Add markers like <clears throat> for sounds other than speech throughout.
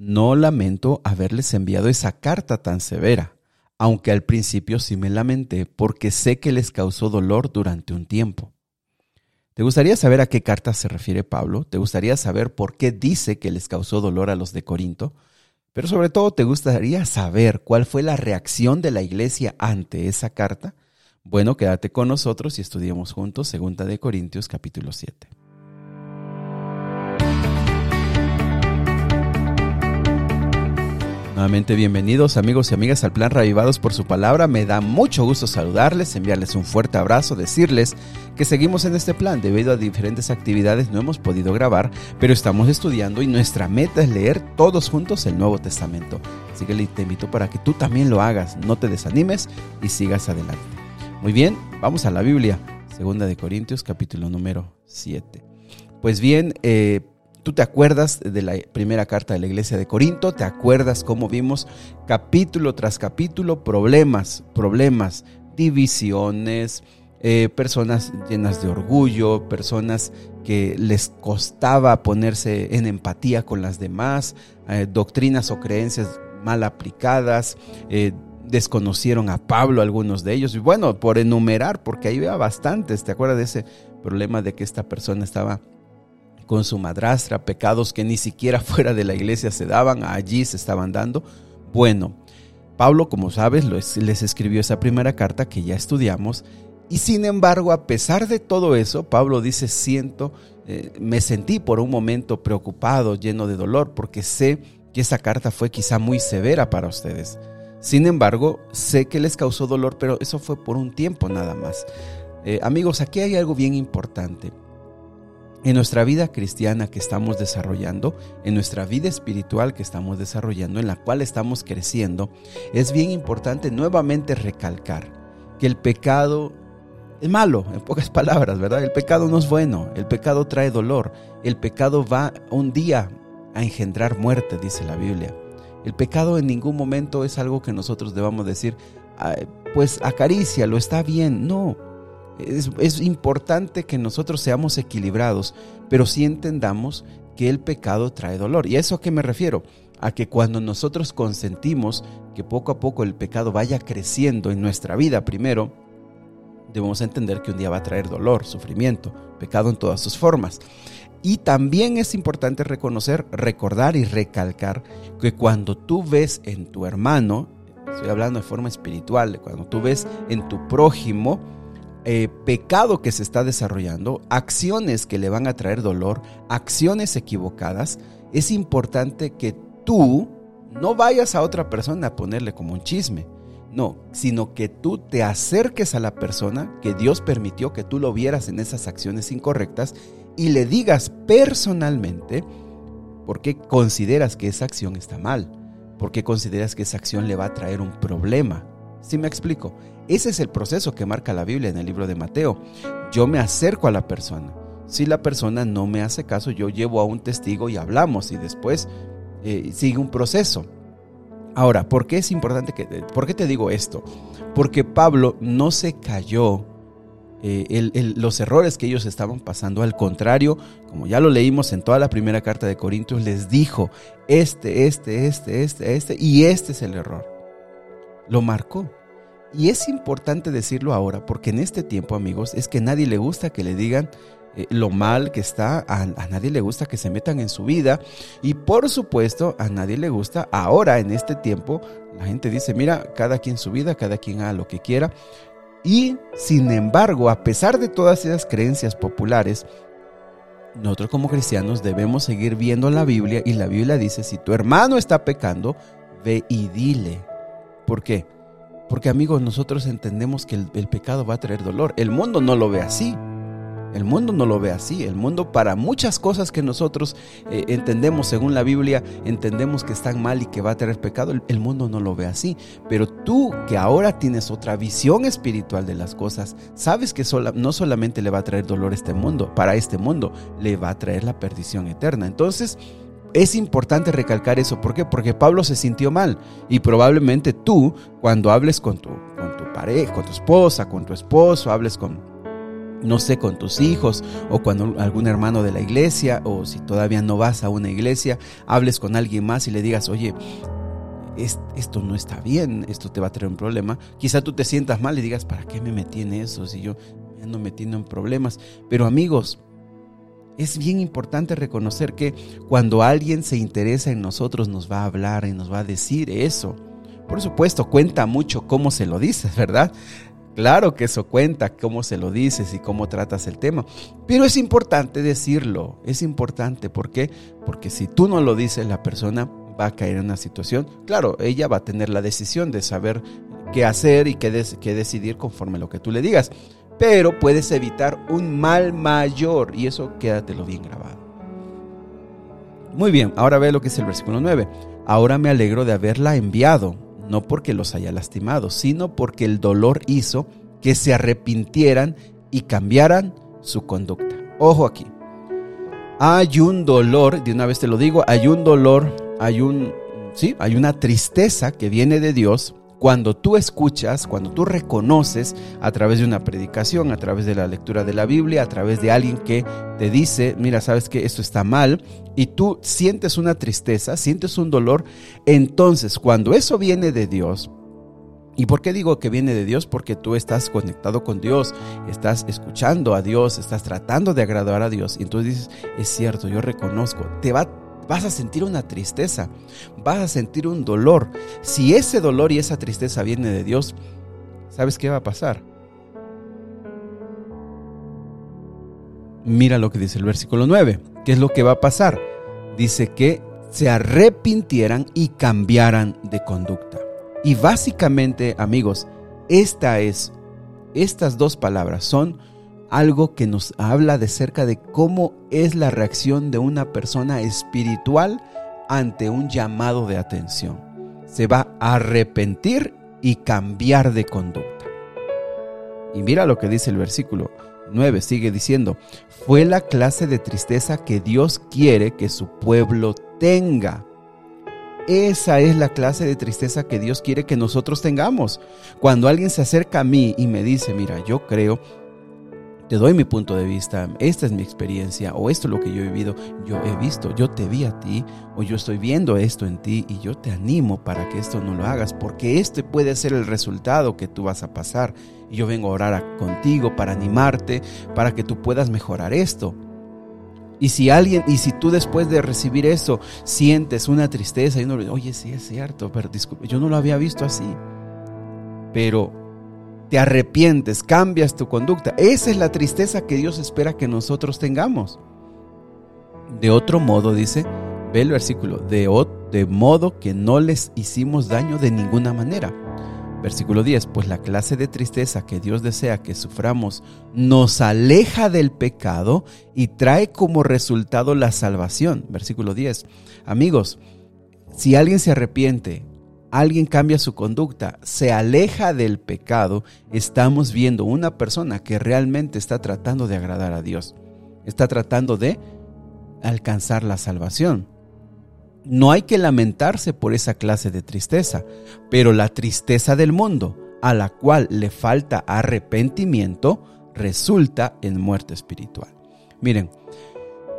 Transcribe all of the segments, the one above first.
no lamento haberles enviado esa carta tan severa, aunque al principio sí me lamenté porque sé que les causó dolor durante un tiempo. ¿Te gustaría saber a qué carta se refiere Pablo? ¿Te gustaría saber por qué dice que les causó dolor a los de Corinto? Pero sobre todo, ¿te gustaría saber cuál fue la reacción de la iglesia ante esa carta? Bueno, quédate con nosotros y estudiemos juntos 2 de Corintios capítulo 7. Nuevamente bienvenidos amigos y amigas al plan Revivados por su palabra. Me da mucho gusto saludarles, enviarles un fuerte abrazo, decirles que seguimos en este plan. Debido a diferentes actividades no hemos podido grabar, pero estamos estudiando y nuestra meta es leer todos juntos el Nuevo Testamento. Así que te invito para que tú también lo hagas, no te desanimes y sigas adelante. Muy bien, vamos a la Biblia. Segunda de Corintios capítulo número 7. Pues bien, eh, Tú te acuerdas de la primera carta de la iglesia de Corinto, te acuerdas cómo vimos capítulo tras capítulo problemas, problemas, divisiones, eh, personas llenas de orgullo, personas que les costaba ponerse en empatía con las demás, eh, doctrinas o creencias mal aplicadas, eh, desconocieron a Pablo algunos de ellos. Y bueno, por enumerar, porque ahí vea bastantes, ¿te acuerdas de ese problema de que esta persona estaba con su madrastra, pecados que ni siquiera <laughs> fuera de la iglesia se daban, allí se estaban dando. Bueno, Pablo, como sabes, les escribió esa primera carta que ya estudiamos. Y sin embargo, a pesar de todo eso, Pablo dice, siento, eh, me sentí por un momento preocupado, lleno de dolor, porque sé que esa carta fue quizá muy severa para ustedes. Sin embargo, sé que les causó dolor, pero eso fue por un tiempo nada más. Eh, amigos, aquí hay algo bien importante. En nuestra vida cristiana que estamos desarrollando, en nuestra vida espiritual que estamos desarrollando, en la cual estamos creciendo, es bien importante nuevamente recalcar que el pecado es malo, en pocas palabras, ¿verdad? El pecado no es bueno, el pecado trae dolor, el pecado va un día a engendrar muerte, dice la Biblia. El pecado en ningún momento es algo que nosotros debamos decir, pues lo está bien. No, es, importante que nosotros seamos equilibrados, pero sí entendamos que el pecado trae dolor. ¿Y a eso a qué me refiero? A que cuando nosotros consentimos que poco a poco el pecado vaya creciendo en nuestra vida primero, debemos entender que un día va a traer dolor, sufrimiento, pecado en todas sus formas. Y también es importante reconocer, recordar y recalcar que cuando tú ves en tu hermano, estoy hablando de forma espiritual, cuando tú ves en tu prójimo, eh, pecado que se está desarrollando, acciones que le van a traer dolor, acciones equivocadas, es importante que tú no vayas a otra persona a ponerle como un chisme. No, sino que tú te acerques a la persona que Dios permitió que tú lo vieras en esas acciones incorrectas y le digas personalmente por qué consideras que esa acción está mal, por qué consideras que esa acción le va a traer un problema. ¿Sí me explico? Ese es el proceso que marca la Biblia en el libro de Mateo. Yo me acerco a la persona. Si la persona no me hace caso, yo llevo a un testigo y hablamos y después eh, sigue un proceso. Ahora, ¿por qué es importante que, por qué te digo esto? Porque Pablo no se cayó eh, los errores que ellos estaban pasando. Al contrario, como ya lo leímos en toda la primera carta de Corintios, les dijo, este, este, este, este, este, y este es el error. Lo marcó. Y es importante decirlo ahora, porque en este tiempo, amigos, es que nadie le gusta que le digan eh, lo mal que está, a, nadie le gusta que se metan en su vida y por supuesto a nadie le gusta ahora en este tiempo, la gente dice, mira, cada quien su vida, cada quien haga lo que quiera. Y sin embargo, a pesar de todas esas creencias populares, nosotros como cristianos debemos seguir viendo la Biblia y la Biblia dice, si tu hermano está pecando, ve y dile. ¿Por qué? Porque amigos, nosotros entendemos que el, pecado va a traer dolor. El mundo no lo ve así. El mundo no lo ve así. El mundo para muchas cosas que nosotros eh, entendemos según la Biblia, entendemos que están mal y que va a traer pecado, el, mundo no lo ve así. Pero tú que ahora tienes otra visión espiritual de las cosas, sabes que no solamente le va a traer dolor a este mundo, para este mundo, le va a traer la perdición eterna. Entonces, es importante recalcar eso. ¿Por qué? Porque Pablo se sintió mal. Y probablemente tú, cuando hables con tu, con tu pareja, con tu esposa, con tu esposo, hables con, no sé, con tus hijos o con algún hermano de la iglesia o si todavía no vas a una iglesia, hables con alguien más y le digas, oye, esto no está bien, esto te va a traer un problema. Quizá tú te sientas mal y digas, ¿para qué me metí en eso si yo me ando metiendo en problemas? Pero amigos, es bien importante reconocer que cuando alguien se interesa en nosotros nos va a hablar y nos va a decir eso. Por supuesto, cuenta mucho cómo se lo dices, ¿verdad? Claro que eso cuenta, cómo se lo dices y cómo tratas el tema. Pero es importante decirlo, es importante. ¿Por qué? Porque si tú no lo dices, la persona va a caer en una situación. Claro, ella va a tener la decisión de saber qué hacer y qué, qué decidir conforme lo que tú le digas pero puedes evitar un mal mayor y eso quédatelo bien grabado. Muy bien, ahora ve lo que es el versículo 9. Ahora me alegro de haberla enviado, no porque los haya lastimado, sino porque el dolor hizo que se arrepintieran y cambiaran su conducta. Ojo aquí. Hay un dolor, de una vez te lo digo, hay un dolor, hay un sí, hay una tristeza que viene de Dios cuando tú escuchas, cuando tú reconoces a través de una predicación, a través de la lectura de la Biblia, a través de alguien que te dice, mira, sabes que esto está mal, y tú sientes una tristeza, sientes un dolor, entonces cuando eso viene de Dios, ¿Y por qué digo que viene de Dios? Porque tú estás conectado con Dios, estás escuchando a Dios, estás tratando de agradar a Dios. Y entonces dices, es cierto, yo reconozco, te va vas a sentir una tristeza, vas a sentir un dolor. Si ese dolor y esa tristeza viene de Dios, ¿sabes qué va a pasar? Mira lo que dice el versículo 9. ¿Qué es lo que va a pasar? Dice que se arrepintieran y cambiaran de conducta. Y básicamente, amigos, esta es, estas dos palabras son algo que nos habla de cerca de cómo es la reacción de una persona espiritual ante un llamado de atención. Se va a arrepentir y cambiar de conducta. Y mira lo que dice el versículo 9, sigue diciendo, fue la clase de tristeza que Dios quiere que su pueblo tenga. Esa es la clase de tristeza que Dios quiere que nosotros tengamos. Cuando alguien se acerca a mí y me dice, mira, yo creo te doy mi punto de vista, esta es mi experiencia o esto es lo que yo he vivido, yo he visto, yo te vi a ti o yo estoy viendo esto en ti y yo te animo para que esto no lo hagas porque este puede ser el resultado que tú vas a pasar. Y yo vengo a orar contigo para animarte, para que tú puedas mejorar esto. Y si alguien, y si tú después de recibir eso sientes una tristeza y uno le oye, sí es cierto, pero disculpe, yo no lo había visto así. Pero te arrepientes, cambias tu conducta. Esa es la tristeza que Dios espera que nosotros tengamos. De otro modo, dice, ve el versículo, de, de modo que no les hicimos daño de ninguna manera. Versículo 10, pues la clase de tristeza que Dios desea que suframos nos aleja del pecado y trae como resultado la salvación. Versículo 10, amigos, si alguien se arrepiente, alguien cambia su conducta, se aleja del pecado, estamos viendo una persona que realmente está tratando de agradar a Dios. Está tratando de alcanzar la salvación. No hay que lamentarse por esa clase de tristeza, pero la tristeza del mundo, a la cual le falta arrepentimiento, resulta en muerte espiritual. Miren,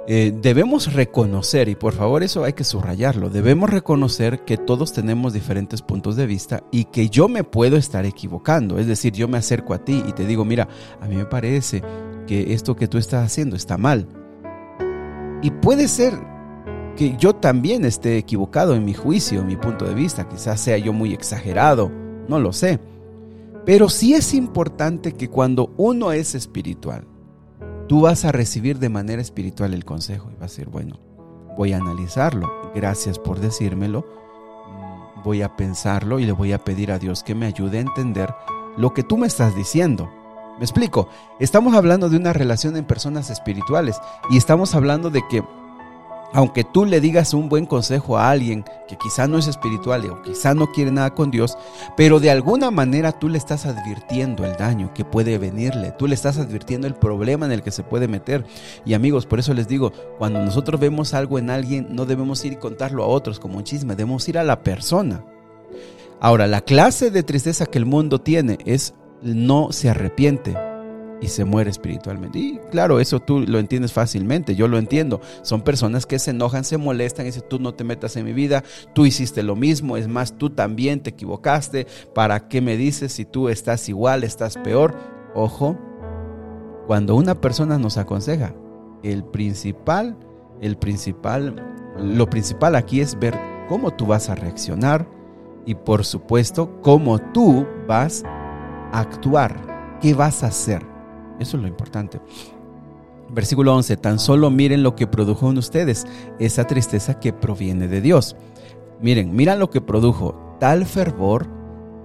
eh, debemos reconocer, y por favor eso hay que subrayarlo, debemos reconocer que todos tenemos diferentes puntos de vista y que yo me puedo estar equivocando. Es decir, yo me acerco a ti y te digo, mira, a mí me parece que esto que tú estás haciendo está mal. Y puede ser que yo también esté equivocado en mi juicio, en mi punto de vista, quizás sea yo muy exagerado, no lo sé. Pero sí es importante que cuando uno es espiritual, tú vas a recibir de manera espiritual el consejo y vas a decir, bueno, voy a analizarlo, gracias por decírmelo, mm, voy a pensarlo y le voy a pedir a Dios que me ayude a entender lo que tú me estás diciendo. Me explico, estamos hablando de una relación en personas espirituales y estamos hablando de que aunque tú le digas un buen consejo a alguien que quizá no es espiritual o quizá no quiere nada con Dios, pero de alguna manera tú le estás advirtiendo el daño que puede venirle, tú le estás advirtiendo el problema en el que se puede meter. Y amigos, por eso les digo, cuando nosotros vemos algo en alguien, no debemos ir y contarlo a otros como un chisme, debemos ir a la persona. Ahora, la clase de tristeza que el mundo tiene es no se arrepiente. Y se muere espiritualmente. Y claro, eso tú lo entiendes fácilmente, yo lo entiendo. Son personas que se enojan, se molestan y dicen, tú no te metas en mi vida, tú hiciste lo mismo, es más, tú también te equivocaste, ¿para qué me dices si tú estás igual, estás peor? Ojo, cuando una persona nos aconseja, el principal, el principal, lo principal aquí es ver cómo tú vas a reaccionar y por supuesto cómo tú vas a actuar, qué vas a hacer. Eso es lo importante. Versículo 11, tan solo miren lo que produjo en ustedes, esa tristeza que proviene de Dios. Miren, miran lo que produjo tal fervor,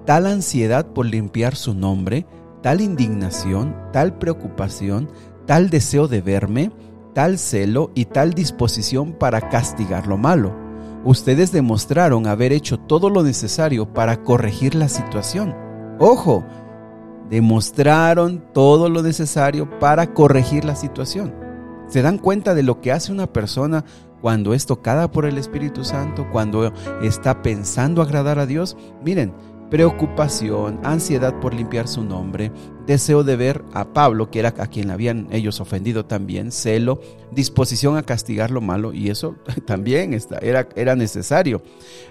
tal ansiedad por limpiar su nombre, tal indignación, tal preocupación, tal deseo de verme, tal celo y tal disposición para castigar lo malo. Ustedes demostraron haber hecho todo lo necesario para corregir la situación. Ojo, demostraron todo lo necesario para corregir la situación. ¿Se dan cuenta de lo que hace una persona cuando es tocada por el Espíritu Santo, cuando está pensando agradar a Dios? Miren, preocupación, ansiedad por limpiar su nombre, deseo de ver a Pablo, que era a quien habían ellos ofendido también, celo, disposición a castigar lo malo, y eso <laughs> también era, era necesario.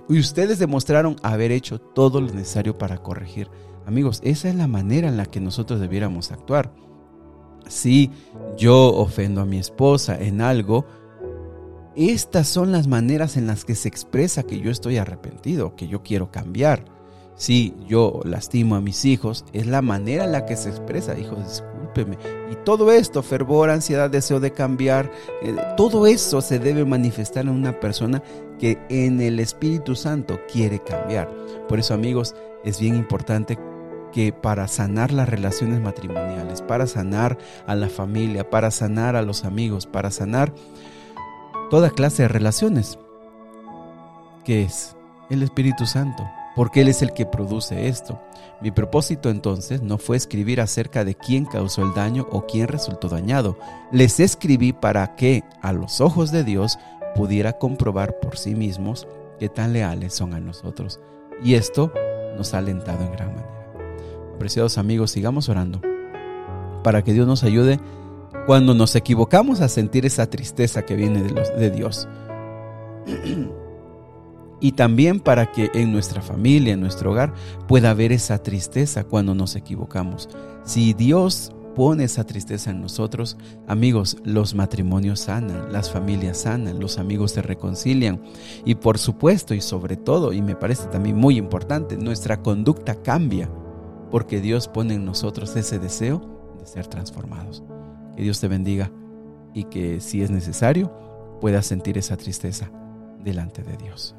Y ustedes demostraron haber hecho todo lo necesario para corregir Amigos, esa es la manera en la que nosotros debiéramos actuar. Si yo ofendo a mi esposa en algo, estas son las maneras en las que se expresa que yo estoy arrepentido, que yo quiero cambiar. Si yo lastimo a mis hijos, es la manera en la que se expresa, hijo, discúlpeme. Y todo esto, fervor, ansiedad, deseo de cambiar, eh, todo eso se debe manifestar en una persona que en el Espíritu Santo quiere cambiar. Por eso, amigos, es bien importante que para sanar las relaciones matrimoniales, para sanar a la familia, para sanar a los amigos, para sanar toda clase de relaciones, que es el Espíritu Santo, porque Él es el que produce esto. Mi propósito entonces no fue escribir acerca de quién causó el daño o quién resultó dañado. Les escribí para que, a los ojos de Dios, pudiera comprobar por sí mismos que tan leales son a nosotros. Y esto nos ha alentado en gran manera. Apreciados amigos, sigamos orando para que Dios nos ayude cuando nos equivocamos a sentir esa tristeza que viene de, de Dios. <clears throat> y también para que en nuestra familia, en nuestro hogar, pueda haber esa tristeza cuando nos equivocamos. Si Dios pone esa tristeza en nosotros, amigos, los matrimonios sanan, las familias sanan, los amigos se reconcilian y por supuesto y sobre todo, y me parece también muy importante, nuestra conducta cambia porque Dios pone en nosotros ese deseo de ser transformados. Que Dios te bendiga y que si es necesario puedas sentir esa tristeza delante de Dios.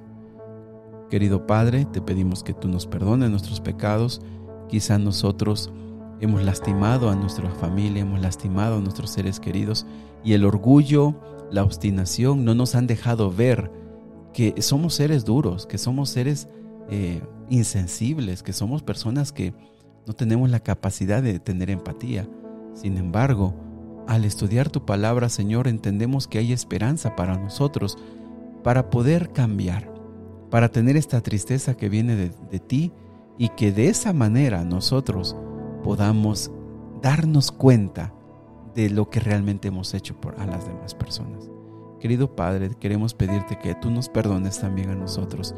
Querido Padre, te pedimos que tú nos perdones nuestros pecados. Quizá nosotros hemos lastimado a nuestra familia, hemos lastimado a nuestros seres queridos y el orgullo, la obstinación no nos han dejado ver que somos seres duros, que somos seres eh, insensibles, que somos personas que no tenemos la capacidad de tener empatía. Sin embargo, al estudiar tu palabra, Señor, entendemos que hay esperanza para nosotros, para poder cambiar, para tener esta tristeza que viene de, ti y que de esa manera nosotros podamos darnos cuenta de lo que realmente hemos hecho por a las demás personas. Querido Padre, queremos pedirte que tú nos perdones también a nosotros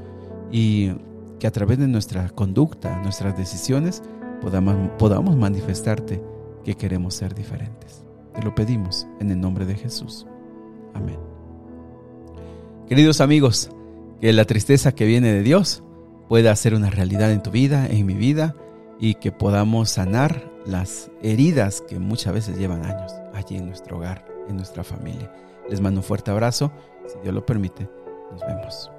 y que a través de nuestra conducta, nuestras decisiones, podamos, podamos manifestarte que queremos ser diferentes. Te lo pedimos en el nombre de Jesús. Amén. Queridos amigos, que la tristeza que viene de Dios pueda ser una realidad en tu vida, en mi vida, y que podamos sanar las heridas que muchas veces llevan años allí en nuestro hogar, en nuestra familia. Les mando un fuerte abrazo. Si Dios lo permite, nos vemos.